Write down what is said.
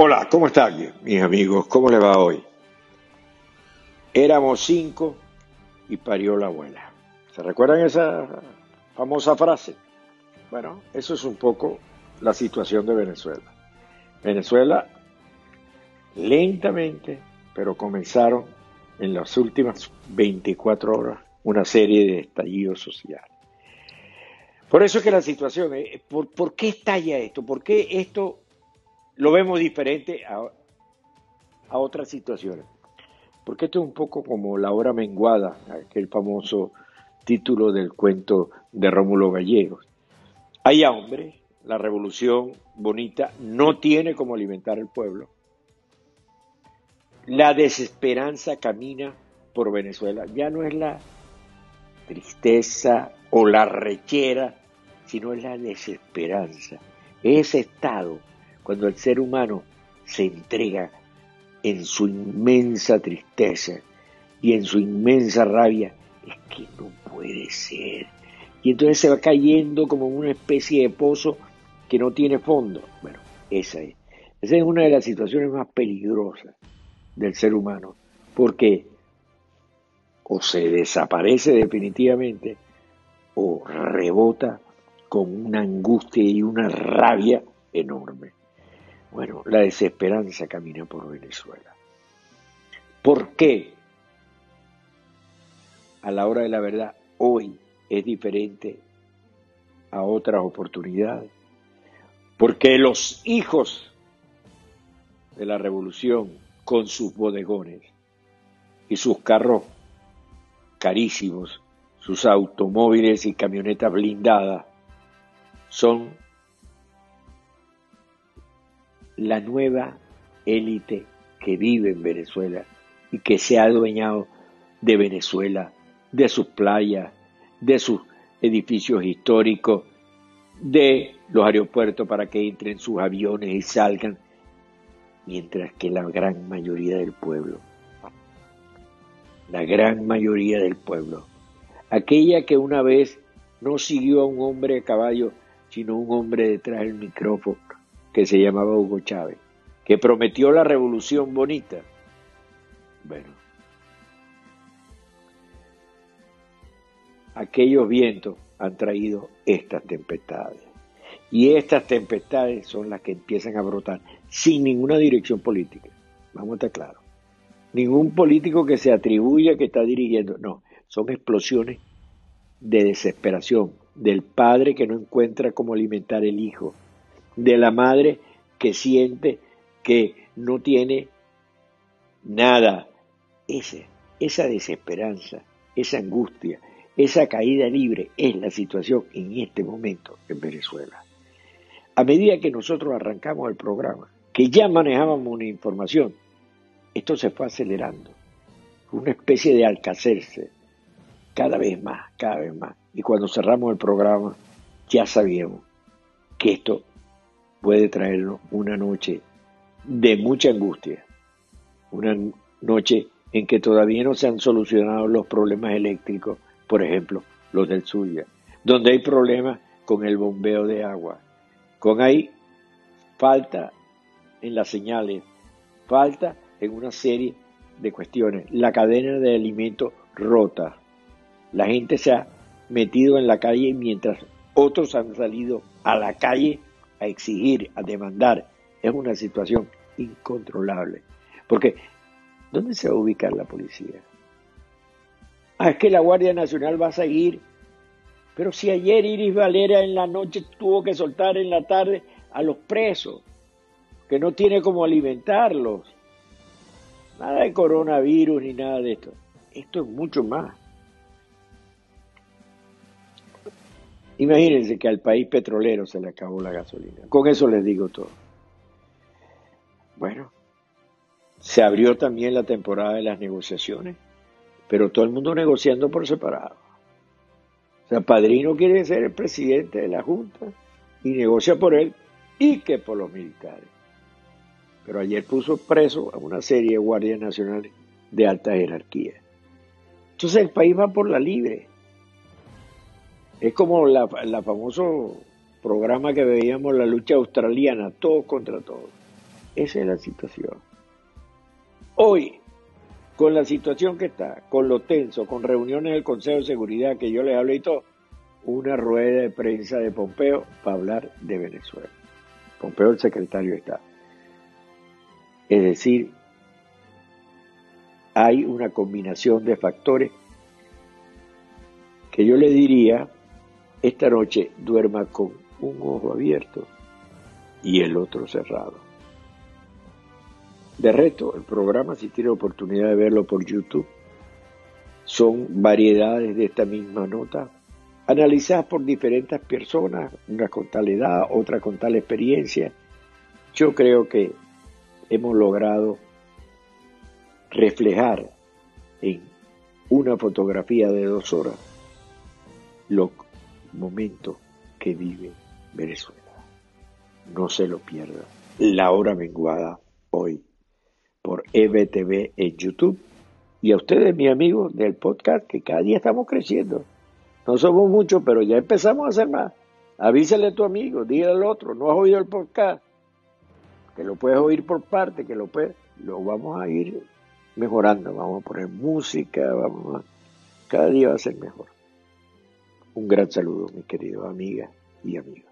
Hola, ¿cómo están mis amigos? ¿Cómo les va hoy? Éramos cinco y parió la abuela. ¿Se recuerdan esa famosa frase? Bueno, eso es un poco la situación de Venezuela. Venezuela, lentamente, pero comenzaron en las últimas 24 horas una serie de estallidos sociales. Por eso es que la situación, es, ¿por, ¿por qué estalla esto? ¿Por qué esto lo vemos diferente a, otras situaciones. Porque esto es un poco como la hora menguada, aquel famoso título del cuento de Rómulo Gallegos. Hay hambre, la revolución bonita no tiene como alimentar al pueblo. La desesperanza camina por Venezuela. Ya no es la tristeza o la rechera, sino es la desesperanza. Ese estado cuando el ser humano se entrega en su inmensa tristeza y en su inmensa rabia, es que no puede ser. Y entonces se va cayendo como una especie de pozo que no tiene fondo. Bueno, esa es. Esa es una de las situaciones más peligrosas del ser humano, porque o se desaparece definitivamente o rebota con una angustia y una rabia enorme. Bueno, la desesperanza camina por Venezuela. ¿Por qué? A la hora de la verdad, hoy es diferente a otras oportunidades. Porque los hijos de la revolución, con sus bodegones y sus carros carísimos, sus automóviles y camionetas blindadas, son la nueva élite que vive en Venezuela y que se ha adueñado de Venezuela, de sus playas, de sus edificios históricos, de los aeropuertos para que entren sus aviones y salgan, mientras que la gran mayoría del pueblo, la gran mayoría del pueblo, aquella que una vez no siguió a un hombre a caballo, sino un hombre detrás del micrófono, que se llamaba Hugo Chávez, que prometió la revolución bonita. Bueno, aquellos vientos han traído estas tempestades. Y estas tempestades son las que empiezan a brotar sin ninguna dirección política. Vamos a estar claros. Ningún político que se atribuya que está dirigiendo. No, son explosiones de desesperación del padre que no encuentra cómo alimentar el hijo, de la madre que siente que no tiene nada. Esa desesperanza, esa angustia, esa caída libre es la situación en este momento en Venezuela. A medida que nosotros arrancamos el programa, que ya manejábamos una información, esto se fue acelerando. Una especie de alcacerse, cada vez más, cada vez más. Y cuando cerramos el programa, ya sabíamos que esto puede traernos una noche de mucha angustia, una noche en que todavía no se han solucionado los problemas eléctricos, por ejemplo, los del Zulia, donde hay problemas con el bombeo de agua, con ahí falta en las señales, falta en una serie de cuestiones, la cadena de alimentos rota, la gente se ha metido en la calle mientras otros han salido a la calle a exigir, a demandar, es una situación incontrolable. Porque, ¿dónde se va a ubicar la policía? Ah, es que la Guardia Nacional va a seguir. Pero si ayer Iris Valera en la noche tuvo que soltar en la tarde a los presos, que no tiene cómo alimentarlos. Nada de coronavirus ni nada de esto. Esto es mucho más. Imagínense que al país petrolero se le acabó la gasolina. Con eso les digo todo. Bueno, se abrió también la temporada de las negociaciones, pero todo el mundo negociando por separado. O sea, Padrino quiere ser el presidente de la Junta y negocia por él y que por los militares. Pero ayer puso preso a una serie de guardias nacionales de alta jerarquía. Entonces el país va por la libre. Es como la, famoso programa que veíamos, la lucha australiana, todos contra todos. Esa es la situación. Hoy, con la situación que está, con lo tenso, con reuniones del Consejo de Seguridad que yo les hablé y todo, una rueda de prensa de Pompeo para hablar de Venezuela. Pompeo, el secretario de Estado. Es decir, hay una combinación de factores que yo le diría, esta noche duerma con un ojo abierto y el otro cerrado. De resto, el programa, si tiene oportunidad de verlo por YouTube, son variedades de esta misma nota, analizadas por diferentes personas, una con tal edad, otra con tal experiencia. Yo creo que hemos logrado reflejar en una fotografía de dos horas los momentos que vive Venezuela. No se lo pierda. La hora menguada hoy por EBTV en YouTube. Y a ustedes, mis amigos del podcast, que cada día estamos creciendo. No somos muchos, pero ya empezamos a hacer más. Avísale a tu amigo, dígale al otro, no has oído el podcast, que lo puedes oír por parte, que lo puedes, lo vamos a ir mejorando, vamos a poner música, vamos a, cada día va a ser mejor. Un gran saludo, mis queridos amigas y amigos.